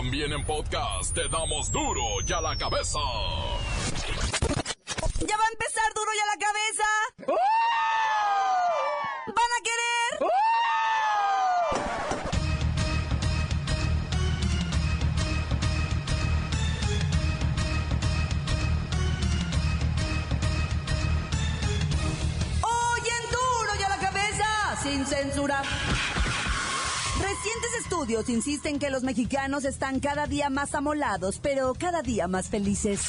También en podcast te damos duro y a la cabeza. ¿Ya va a empezar duro y a la cabeza? ¿Van estudios insisten que los mexicanos están cada día más amolados, pero cada día más felices.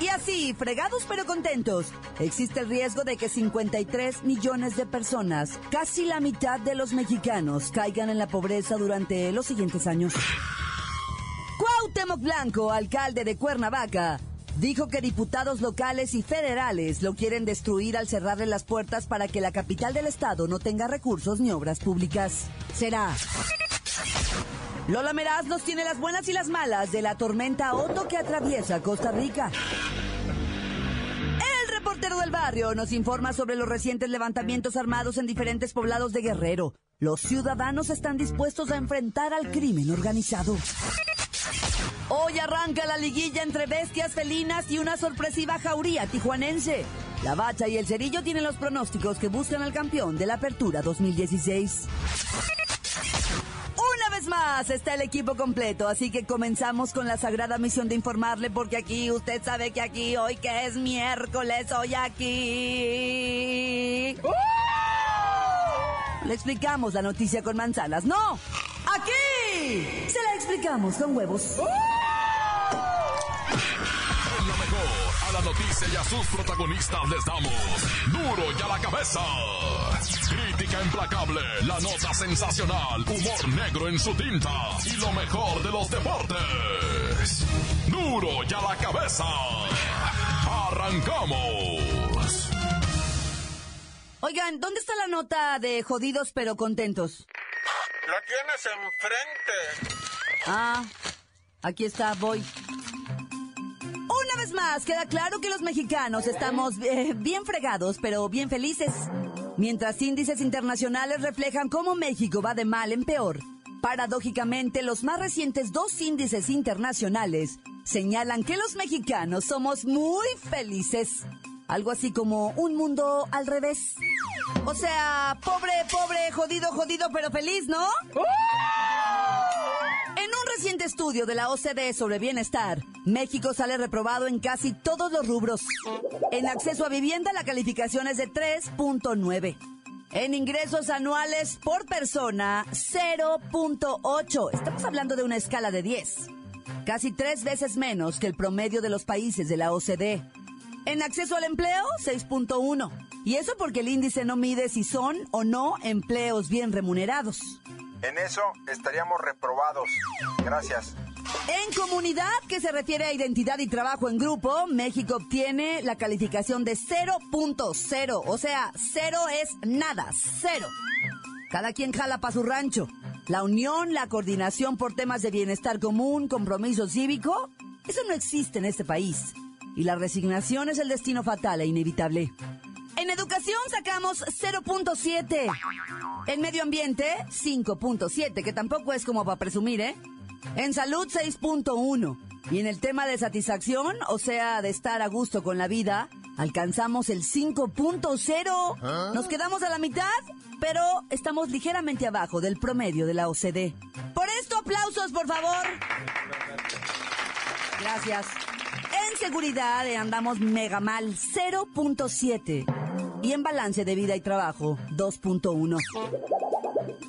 Y así, fregados pero contentos, existe el riesgo de que 53 millones de personas, casi la mitad de los mexicanos, caigan en la pobreza durante los siguientes años. Cuauhtémoc Blanco, alcalde de Cuernavaca, dijo que diputados locales y federales lo quieren destruir al cerrarle las puertas para que la capital del estado no tenga recursos ni obras públicas. Será. Lola Meraz nos tiene las buenas y las malas de la tormenta Otto que atraviesa Costa Rica. El reportero del barrio nos informa sobre los recientes levantamientos armados en diferentes poblados de Guerrero. Los ciudadanos están dispuestos a enfrentar al crimen organizado. Hoy arranca la liguilla entre bestias felinas y una sorpresiva jauría tijuanense. La Bacha y el Cerillo tienen los pronósticos que buscan al campeón de la Apertura 2016. Una vez más está el equipo completo, así que comenzamos con la sagrada misión de informarle, porque aquí usted sabe que aquí, hoy que es miércoles, hoy aquí. Le explicamos la noticia con manzanas. ¡No! ¡Aquí! Se la explicamos con huevos. En mejor, a la noticia y a sus protagonistas les damos duro y a la cabeza. Crítica implacable, la nota sensacional, humor negro en su tinta y lo mejor de los deportes. Duro y a la cabeza. Arrancamos. Oigan, ¿dónde está la nota de jodidos pero contentos? La tienes enfrente. Ah, aquí está, voy. Vez más, queda claro que los mexicanos estamos eh, bien fregados, pero bien felices. Mientras índices internacionales reflejan cómo México va de mal en peor, paradójicamente los más recientes dos índices internacionales señalan que los mexicanos somos muy felices. Algo así como un mundo al revés. O sea, pobre, pobre, jodido, jodido, pero feliz, ¿no? Un reciente estudio de la OCDE sobre bienestar, México sale reprobado en casi todos los rubros. En acceso a vivienda la calificación es de 3.9. En ingresos anuales por persona, 0.8. Estamos hablando de una escala de 10. Casi tres veces menos que el promedio de los países de la OCDE. En acceso al empleo, 6.1. Y eso porque el índice no mide si son o no empleos bien remunerados. En eso estaríamos reprobados. Gracias. En comunidad, que se refiere a identidad y trabajo en grupo, México obtiene la calificación de 0.0. O sea, cero es nada, cero. Cada quien jala para su rancho. La unión, la coordinación por temas de bienestar común, compromiso cívico, eso no existe en este país. Y la resignación es el destino fatal e inevitable. En educación sacamos 0.7. En medio ambiente, 5.7, que tampoco es como para presumir, ¿eh? En salud, 6.1. Y en el tema de satisfacción, o sea, de estar a gusto con la vida, alcanzamos el 5.0. Nos quedamos a la mitad, pero estamos ligeramente abajo del promedio de la OCDE. Por esto, aplausos, por favor. Gracias. En seguridad eh, andamos mega mal, 0.7. Y en balance de vida y trabajo, 2.1.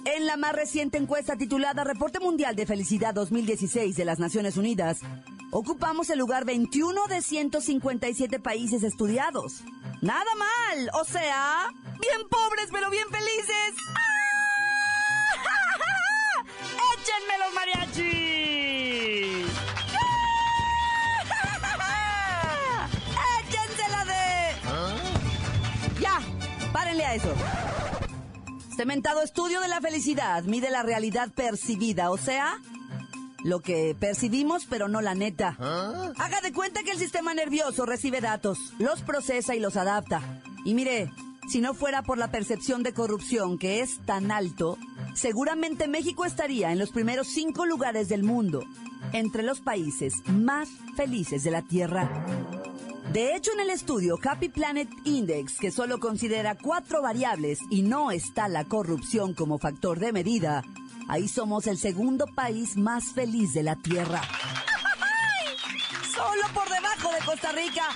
En la más reciente encuesta titulada Reporte Mundial de Felicidad 2016 de las Naciones Unidas, ocupamos el lugar 21 de 157 países estudiados. Nada mal, o sea, bien pobres pero bien felices. ¡Ah! ¡Échenme los mariachis! Eso. Cementado estudio de la felicidad mide la realidad percibida, o sea, lo que percibimos pero no la neta. Haga de cuenta que el sistema nervioso recibe datos, los procesa y los adapta. Y mire, si no fuera por la percepción de corrupción que es tan alto, seguramente México estaría en los primeros cinco lugares del mundo, entre los países más felices de la Tierra. De hecho, en el estudio Happy Planet Index, que solo considera cuatro variables y no está la corrupción como factor de medida, ahí somos el segundo país más feliz de la Tierra. Solo por debajo de Costa Rica.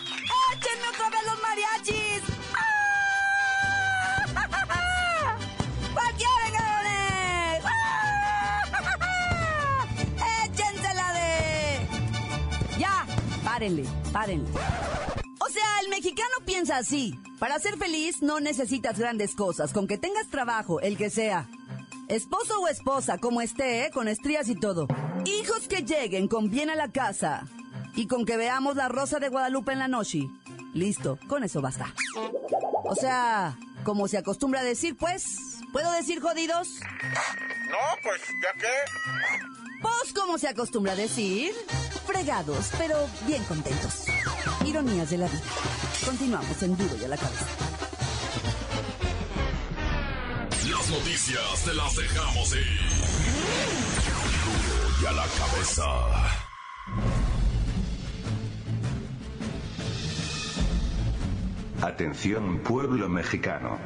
¡Échenme otra vez los mariachis! Párenle, párenle. O sea, el mexicano piensa así. Para ser feliz no necesitas grandes cosas, con que tengas trabajo, el que sea. Esposo o esposa, como esté, ¿eh? con estrías y todo. Hijos que lleguen con bien a la casa. Y con que veamos la rosa de Guadalupe en la noche. Listo, con eso basta. O sea, como se acostumbra a decir, pues, ¿puedo decir jodidos? No, pues, ¿ya qué? Pues, como se acostumbra a decir, fregados, pero bien contentos. Ironías de la vida. Continuamos en Duro y a la cabeza. Las noticias te las dejamos ir. Duro y a la cabeza. Atención pueblo mexicano.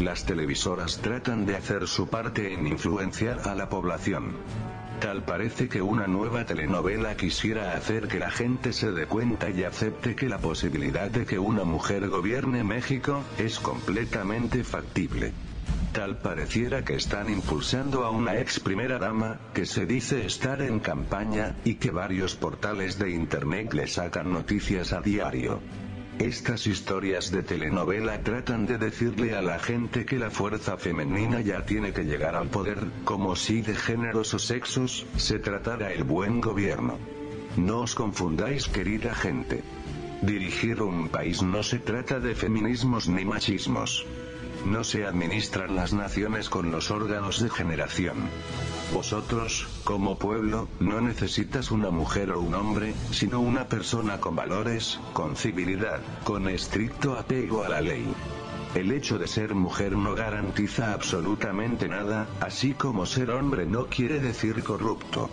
Las televisoras tratan de hacer su parte en influenciar a la población. Tal parece que una nueva telenovela quisiera hacer que la gente se dé cuenta y acepte que la posibilidad de que una mujer gobierne México es completamente factible. Tal pareciera que están impulsando a una ex primera dama, que se dice estar en campaña, y que varios portales de internet le sacan noticias a diario. Estas historias de telenovela tratan de decirle a la gente que la fuerza femenina ya tiene que llegar al poder, como si de géneros o sexos se tratara el buen gobierno. No os confundáis querida gente. Dirigir un país no se trata de feminismos ni machismos. No se administran las naciones con los órganos de generación. Vosotros, como pueblo, no necesitas una mujer o un hombre, sino una persona con valores, con civilidad, con estricto apego a la ley. El hecho de ser mujer no garantiza absolutamente nada, así como ser hombre no quiere decir corrupto.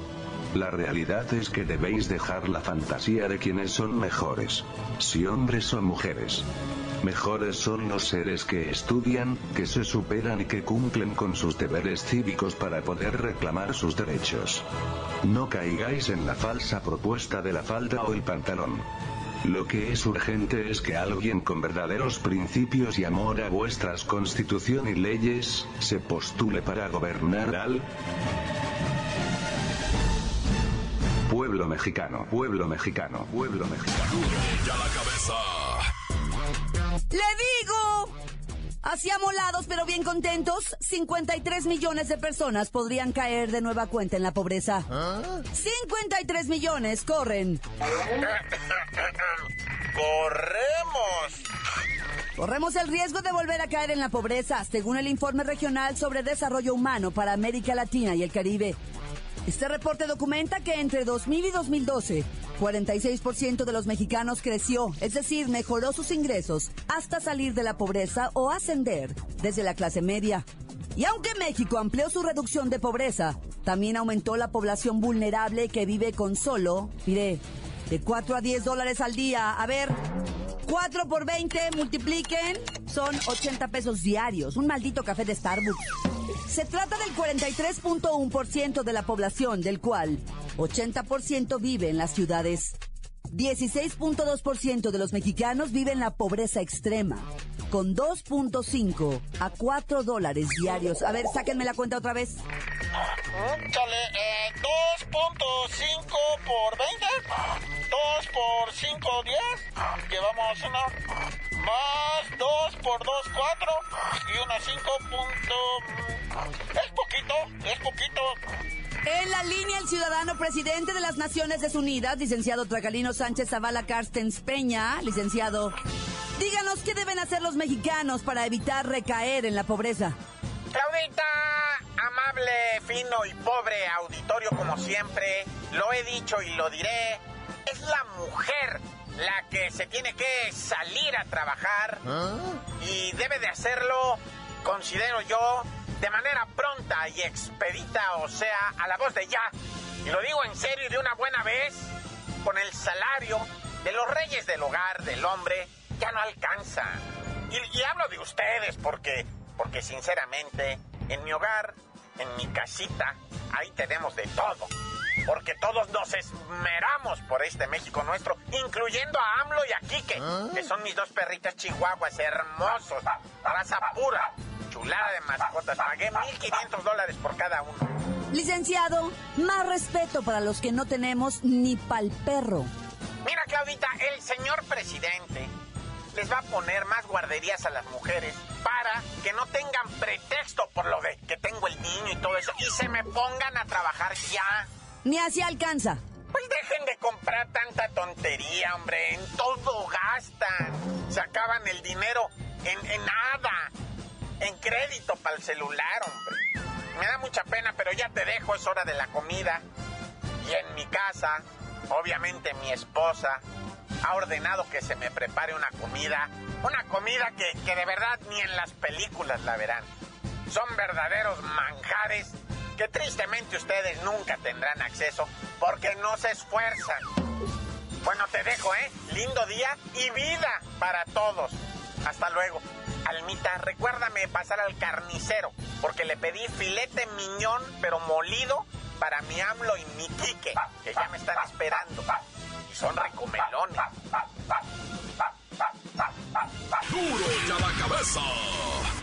La realidad es que debéis dejar la fantasía de quienes son mejores. Si hombres o mujeres. Mejores son los seres que estudian, que se superan y que cumplen con sus deberes cívicos para poder reclamar sus derechos. No caigáis en la falsa propuesta de la falda o el pantalón. Lo que es urgente es que alguien con verdaderos principios y amor a vuestras constitución y leyes, se postule para gobernar al pueblo mexicano, pueblo mexicano, pueblo mexicano. La cabeza. ¡Le digo! Así amolados pero bien contentos, 53 millones de personas podrían caer de nueva cuenta en la pobreza. 53 millones corren. ¡Corremos! Corremos el riesgo de volver a caer en la pobreza, según el informe regional sobre desarrollo humano para América Latina y el Caribe. Este reporte documenta que entre 2000 y 2012, 46% de los mexicanos creció, es decir, mejoró sus ingresos hasta salir de la pobreza o ascender desde la clase media. Y aunque México amplió su reducción de pobreza, también aumentó la población vulnerable que vive con solo, mire, de 4 a 10 dólares al día. A ver, 4 por 20, multipliquen, son 80 pesos diarios. Un maldito café de Starbucks. Se trata del 43.1% de la población, del cual 80% vive en las ciudades. 16.2% de los mexicanos viven la pobreza extrema, con 2.5 a 4 dólares diarios. A ver, sáquenme la cuenta otra vez. Chale, eh, 2.5 por 20. 2 por 5, 10. Llevamos una. Más 2 por 2, 4. Y una 5 punto... Es poquito, es poquito. En la línea, el ciudadano presidente de las Naciones Unidas, licenciado Tracalino Sánchez Zavala Carstens Peña, licenciado. Díganos qué deben hacer los mexicanos para evitar recaer en la pobreza. Claudita, amable, fino y pobre auditorio como siempre, lo he dicho y lo diré, es la mujer la que se tiene que salir a trabajar y debe de hacerlo, considero yo, de manera pronta y expedita, o sea, a la voz de ya. Y lo digo en serio y de una buena vez, con el salario de los reyes del hogar del hombre ya no alcanza. Y, y hablo de ustedes porque, porque sinceramente, en mi hogar, en mi casita, ahí tenemos de todo porque todos nos esmeramos por este México nuestro, incluyendo a AMLO y a Quique, ¿Ah? que son mis dos perritas chihuahuas hermosos, raza pura, chulada de mascotas. Pagué 1.500 dólares por cada uno. Licenciado, más respeto para los que no tenemos ni pa'l perro. Mira, Claudita, el señor presidente les va a poner más guarderías a las mujeres para que no tengan pretexto por lo de que tengo el niño y todo eso y se me pongan a trabajar ya. Ni así alcanza. Pues dejen de comprar tanta tontería, hombre. En todo gastan. Se acaban el dinero en, nada. En crédito para el celular, hombre. Me da mucha pena, pero ya te dejo, es hora de la comida. Y en mi casa, obviamente mi esposa ha ordenado que se me prepare una comida. Una comida que, que de verdad ni en las películas la verán. Son verdaderos manjares que tristemente ustedes nunca tendrán acceso porque no se esfuerzan. Bueno, te dejo, ¿eh? Lindo día y vida para todos. Hasta luego. Almita, recuérdame pasar al carnicero, porque le pedí filete miñón, pero molido, para mi AMLO y mi Quique, que ya me están esperando. Y son recomelones. ¡Duro ya la cabeza!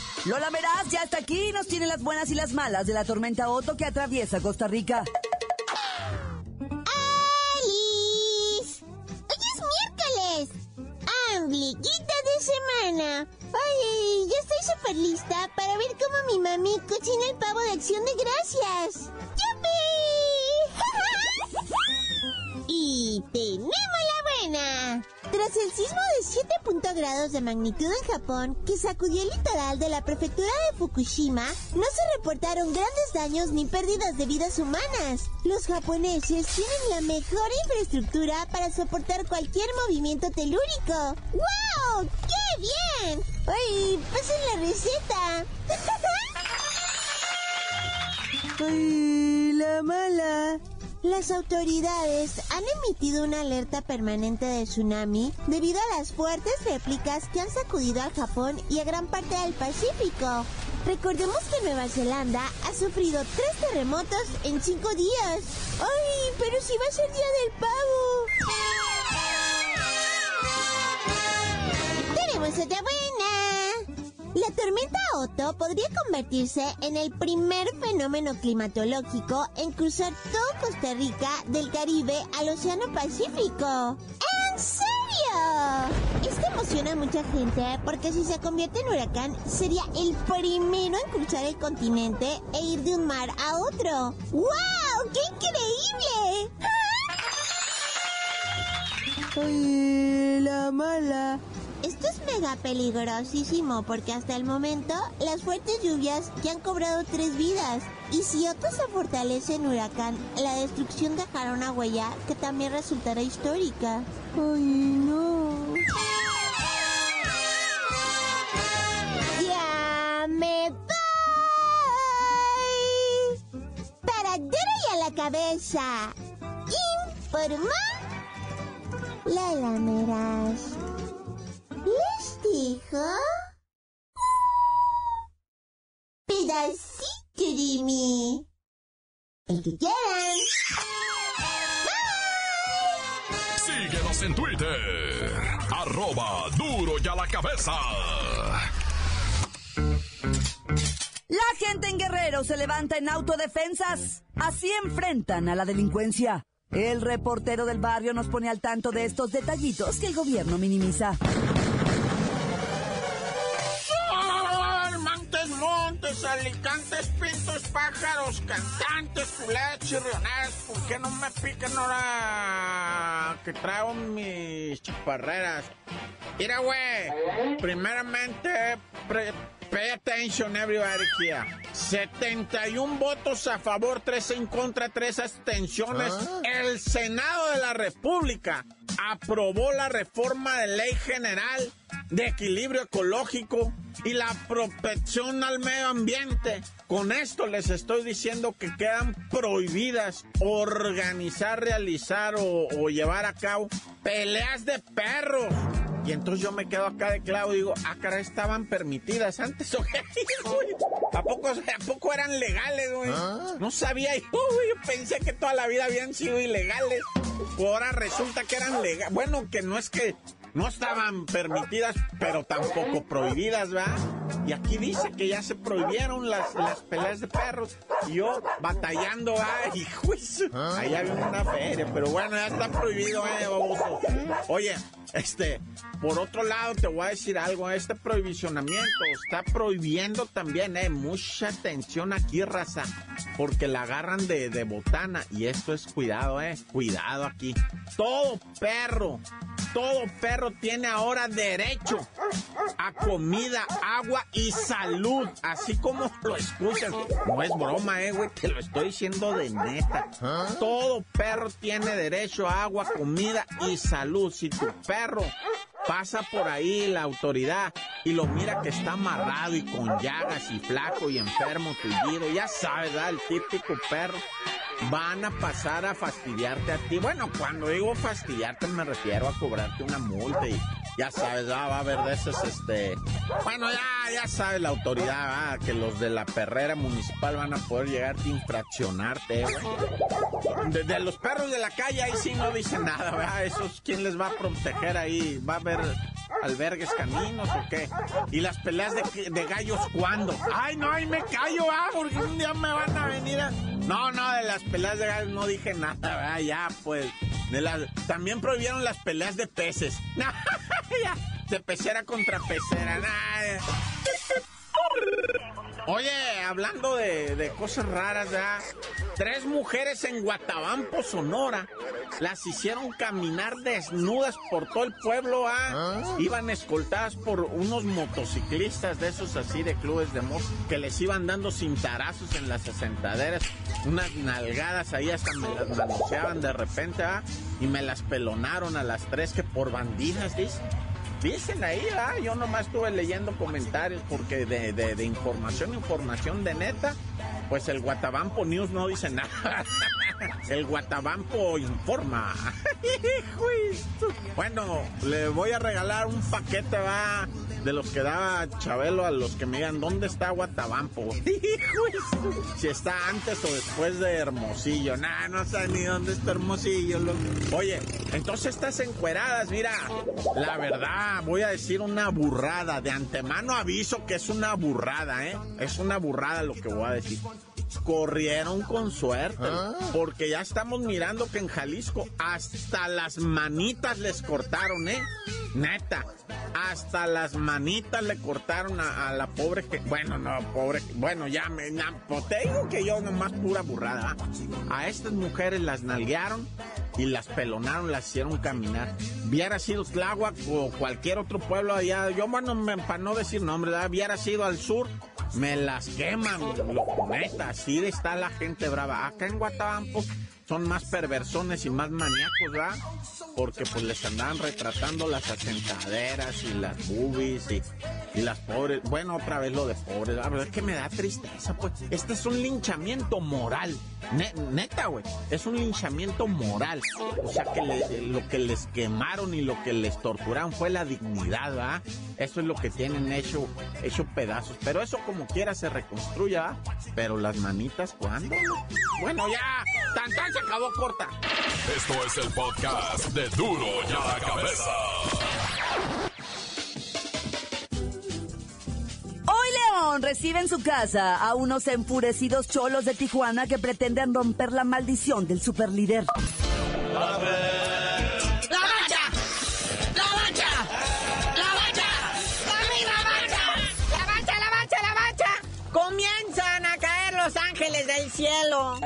Lola Meraz ya está aquí nos tiene las buenas y las malas de la tormenta Otto que atraviesa Costa Rica. ¡Alice! ¡Hoy es miércoles! ¡Ambliguita de semana! ¡Ay, ya estoy súper lista para ver cómo mi mami cocina el pavo de acción de gracias! ¡Yupi! y tenemos la buena. Tras el sismo de 7 grados de magnitud en Japón, que sacudió el litoral de la prefectura de Fukushima, no se reportaron grandes daños ni pérdidas de vidas humanas. Los japoneses tienen la mejor infraestructura para soportar cualquier movimiento telúrico. ¡Wow! ¡Qué bien! ¡Ay, pasen la receta! ¡Ay, la mala! Las autoridades han emitido una alerta permanente de tsunami debido a las fuertes réplicas que han sacudido al Japón y a gran parte del Pacífico. Recordemos que Nueva Zelanda ha sufrido tres terremotos en cinco días. ¡Ay, pero si va a ser Día del Pavo! ¡Tenemos otra la tormenta Otto podría convertirse en el primer fenómeno climatológico en cruzar todo Costa Rica del Caribe al Océano Pacífico. ¿En serio? Esto emociona a mucha gente porque si se convierte en huracán sería el primero en cruzar el continente e ir de un mar a otro. ¡Wow! ¡Qué increíble! ¡Ay, la mala! Esto es mega peligrosísimo porque hasta el momento las fuertes lluvias ya han cobrado tres vidas. Y si otro se fortalece en huracán, la destrucción dejará una huella que también resultará histórica. ¡Ay, no! ¡Ya me voy! Para y a la cabeza. Informa la lameras dijo? Pedacito de mí. El que quieran. Síguenos en Twitter. Arroba duro y a la cabeza. La gente en Guerrero se levanta en autodefensas. Así enfrentan a la delincuencia. El reportero del barrio nos pone al tanto de estos detallitos que el gobierno minimiza. Pájaros, cantantes, culeras, chirrioneras, ¿por qué no me pican ahora que traigo mis chaparreras? Mira, güey, primeramente, pay attention everybody here. 71 votos a favor, 3 en contra, 3 abstenciones. El Senado de la República aprobó la reforma de ley general de equilibrio ecológico y la protección al medio ambiente. Con esto les estoy diciendo que quedan prohibidas organizar, realizar o, llevar a cabo peleas de perros. Y entonces yo me quedo acá de clavo y digo, ah, cara, estaban permitidas antes, ¿o ¿A poco, ¿A poco eran legales, güey? ¿Ah? No sabía yo, Yo pensé que toda la vida habían sido ilegales. Ahora resulta que eran legales. Bueno, que no es que no estaban permitidas, pero tampoco prohibidas, ¿verdad? Y aquí dice que ya se prohibieron las, las peleas de perros. Y yo batallando, ¡ay, juicio! Ahí había una feria, pero bueno, ya está prohibido, ¿eh, baboso? Oye, este, por otro lado, te voy a decir algo, este prohibicionamiento está prohibiendo también, eh, mucha atención aquí, raza, porque la agarran de, de botana. Y esto es cuidado, eh, cuidado aquí. Todo perro todo perro tiene ahora derecho a comida, agua y salud, así como lo escuchan. No es broma, eh, güey, te lo estoy diciendo de neta. Todo perro tiene derecho a agua, comida y salud. Si tu perro pasa por ahí la autoridad y lo mira que está amarrado y con llagas y flaco y enfermo, tullido, ya sabes, ¿verdad? el típico perro van a pasar a fastidiarte a ti. Bueno, cuando digo fastidiarte me refiero a cobrarte una multa y ya sabes, va a haber de esos, este... Bueno, ya, ya sabes la autoridad, que los de la perrera municipal van a poder llegar a infraccionarte, de, los perros de la calle ahí sí no dicen nada, ¿verdad? Esos, ¿quién les va a proteger ahí? ¿Va a haber albergues caminos o qué? ¿Y las peleas de, de gallos cuándo? Ay, no, ahí me callo, ah, porque un día me van a venir a... No, no, de las peleas de gallos no dije nada, ¿verdad? Ya, pues. De las... También prohibieron las peleas de peces. de pecera contra pecera. Oye, hablando de, cosas raras, ¿ya? Tres mujeres en Guatabampo, Sonora, las hicieron caminar desnudas por todo el pueblo, ¿ah? Iban escoltadas por unos motociclistas de esos así de clubes de moto que les iban dando cintarazos en las asentaderas, unas nalgadas ahí hasta me las manoseaban de repente, ¿ah? Y me las pelonaron a las tres que por bandidas, dice. Dicen ahí, ¿ah? yo nomás estuve leyendo comentarios porque de, de, de información, información de neta, pues el Guatabampo News no dice nada. El Guatabampo informa. bueno, le voy a regalar un paquete, va, de los que daba Chabelo a los que me digan, ¿dónde está Guatabampo? si está antes o después de Hermosillo. Nah, no sé ni dónde está Hermosillo. Oye, entonces estas encueradas, mira, la verdad, voy a decir una burrada. De antemano aviso que es una burrada, ¿eh? Es una burrada lo que voy a decir corrieron con suerte. Ah. Porque ya estamos mirando que en Jalisco hasta las manitas les cortaron, ¿eh? Neta, hasta las manitas le cortaron a, la pobre que. Bueno, no, pobre. Bueno, ya me. Pues tengo que yo nomás pura burrada. A estas mujeres las nalguearon y las pelonaron, las hicieron caminar. Hubiera sido Tláhuac o cualquier otro pueblo allá. Yo, bueno, para no decir nombre, hubiera sido al sur me las queman, neta, así está la gente brava. Acá en Guatabampo son más perversones y más maníacos, ¿verdad? Porque pues les andaban retratando las asentaderas y las boobies y, y las pobres. Bueno, otra vez lo de pobres, la verdad es que me da tristeza, pues. Este es un linchamiento moral. neta, güey. Es un linchamiento moral. O sea que lo que les quemaron y lo que les torturaron fue la dignidad, ¿verdad? Eso es lo que tienen hecho, hecho pedazos. Pero eso como quiera se reconstruya, Pero las manitas, ¿cuándo? Bueno, ya. Tan, tan acabó corta. Esto es el podcast de Duro y a la cabeza. Hoy León recibe en su casa a unos enfurecidos cholos de Tijuana que pretenden romper la maldición del superlíder. ¡La cielo.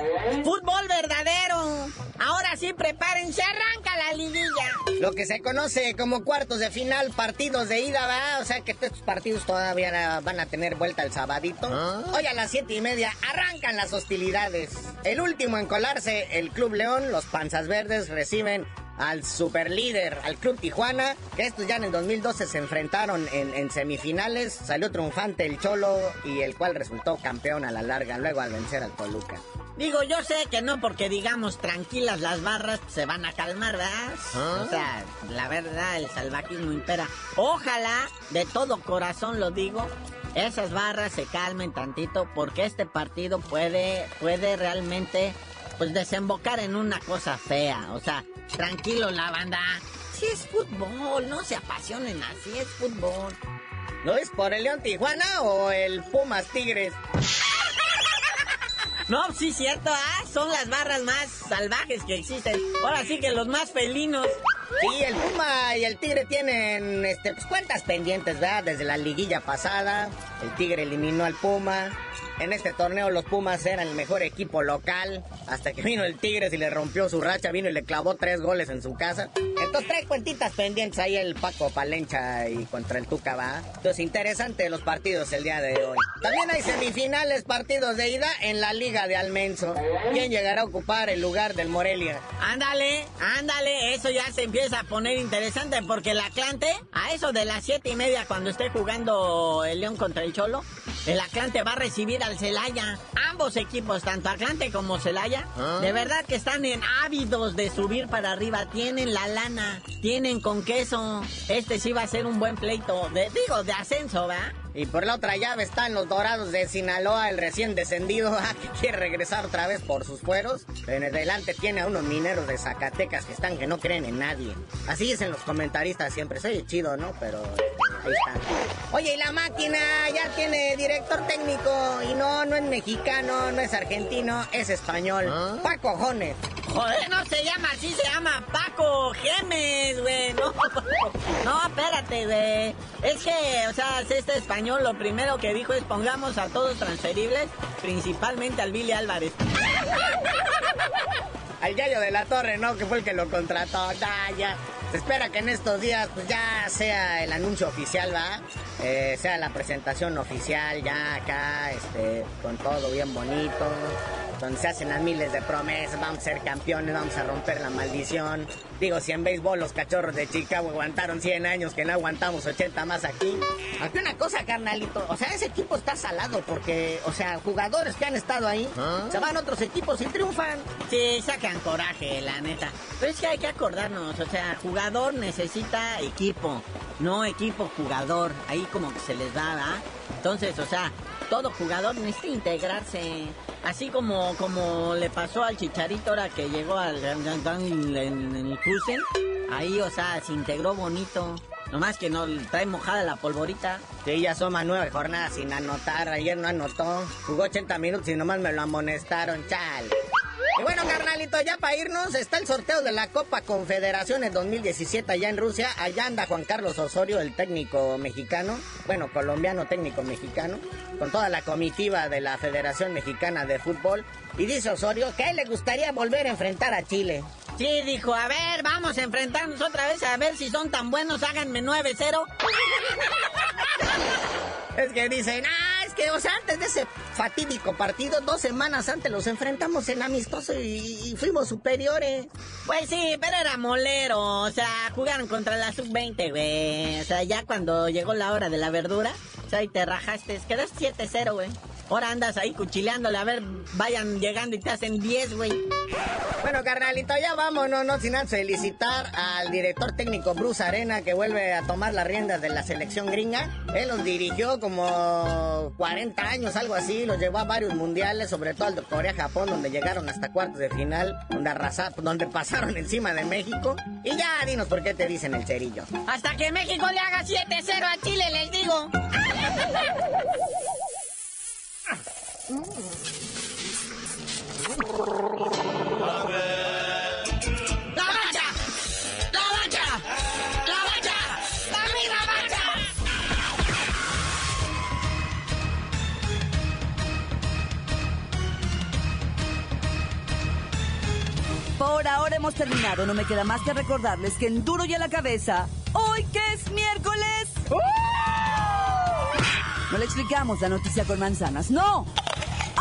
Fútbol verdadero. Ahora sí, prepárense, arranca la liguilla. Lo que se conoce como cuartos de final, partidos de ida, ¿va? O sea que estos partidos todavía van a tener vuelta el sabadito. Hoy a las siete y media arrancan las hostilidades. El último en colarse, el Club León, los Panzas Verdes reciben al superlíder, al Club Tijuana, que estos ya en el 2012 se enfrentaron en, semifinales, salió triunfante el Cholo y el cual resultó campeón a la larga, luego al vencer al Toluca. Digo, yo sé que no porque digamos tranquilas las barras se van a calmar, ¿verdad? ¿Ah? O sea, la verdad, el salvajismo impera. Ojalá, de todo corazón lo digo, esas barras se calmen tantito porque este partido puede, puede realmente pues desembocar en una cosa fea. O sea, tranquilo la banda. Si es fútbol, no se apasionen así, es fútbol. ¿No es por el León Tijuana o el Pumas Tigres? No, sí, cierto, ah, son las barras más salvajes que existen. Ahora sí que los más felinos. Sí, el Puma y el Tigre tienen este, pues, cuentas pendientes, ¿verdad? Desde la liguilla pasada, el Tigre eliminó al Puma. En este torneo los Pumas eran el mejor equipo local, hasta que vino el Tigres y le rompió su racha, vino y le clavó tres goles en su casa. Entonces tres cuentitas pendientes ahí el Paco Palencha y contra el Tuca va. Entonces interesante los partidos el día de hoy. También hay semifinales, partidos de ida en la Liga de Almenso. ¿Quién llegará a ocupar el lugar del Morelia? Ándale, ándale, eso ya se empieza a poner interesante porque el Atlante, a eso de las siete y media cuando esté jugando el León contra el Cholo, el Atlante va a recibir al Celaya. Ambos equipos, tanto Atlante como Celaya, ah. de verdad que están en ávidos de subir para arriba. Tienen la lana, tienen con queso. Este sí va a ser un buen pleito, de, digo, de ascenso, ¿va? Y por la otra llave están los Dorados de Sinaloa, el recién descendido, que quiere regresar otra vez por sus fueros. En el delante tiene a unos mineros de Zacatecas que están que no creen en nadie. Así dicen los comentaristas siempre. Soy chido, ¿no? Pero ahí están. Oye, y la máquina ya tiene director técnico. Y no, no es mexicano, no es argentino, es español. ¿Ah? Paco Jones. Joder, no se llama así, se llama Paco Gemes, güey. No, no, espérate, güey. Es que, o sea, este español lo primero que dijo es pongamos a todos transferibles, principalmente al Billy Álvarez. al Yayo de la Torre, ¿no? Que fue el que lo contrató. Ya, ya. Se espera que en estos días pues ya sea el anuncio oficial, ¿va? Eh, sea la presentación oficial ya acá, este, con todo bien bonito donde se hacen las miles de promesas, vamos a ser campeones, vamos a romper la maldición. Digo, si en béisbol los cachorros de Chicago aguantaron 100 años, que no aguantamos 80 más aquí. Aunque una cosa, carnalito, o sea, ese equipo está salado porque, o sea, jugadores que han estado ahí, ¿Ah? se van a otros equipos y triunfan. Sí, sacan coraje, la neta. Pero es que hay que acordarnos, o sea, jugador necesita equipo, no equipo jugador. Ahí como que se les da, ¿verdad? Entonces, o sea, todo jugador necesita integrarse. Así como, como le pasó al Chicharito ahora que llegó al en, el cruce. Ahí, o sea, se integró bonito. Nomás que no trae mojada la polvorita. Sí, ya son más nueve jornadas sin anotar. Ayer no anotó. Jugó 80 minutos y nomás me lo amonestaron. Chal. Bueno, carnalito, ya para irnos, está el sorteo de la Copa Confederaciones 2017 allá en Rusia. Allá anda Juan Carlos Osorio, el técnico mexicano, bueno, colombiano técnico mexicano, con toda la comitiva de la Federación Mexicana de Fútbol. Y dice Osorio que a él le gustaría volver a enfrentar a Chile. Sí, dijo, a ver, vamos a enfrentarnos otra vez a ver si son tan buenos, háganme 9-0. es que dicen, ah, que, o sea, antes de ese fatídico partido, dos semanas antes los enfrentamos en amistoso y, fuimos superiores. Pues sí, pero era molero, o sea, jugaron contra la sub-20, güey. O sea, ya cuando llegó la hora de la verdura, o sea, y te rajaste, quedaste 7-0, güey. Ahora andas ahí cuchileándole, a ver, vayan llegando y te hacen 10, güey. Bueno, carnalito, ya vámonos, no sin antes felicitar al director técnico Bruce Arena que vuelve a tomar las riendas de la selección gringa. Él los dirigió como 40 años, algo así, los llevó a varios mundiales, sobre todo al de Corea-Japón, donde llegaron hasta cuartos de final, donde arrasaron, donde pasaron encima de México. Y ya, dinos por qué te dicen el cerillo. Hasta que México le haga 7-0 a Chile, les digo. Por ahora hemos terminado. No me queda más que recordarles que en Duro y a la Cabeza, hoy que es miércoles. No le explicamos la noticia con manzanas, no.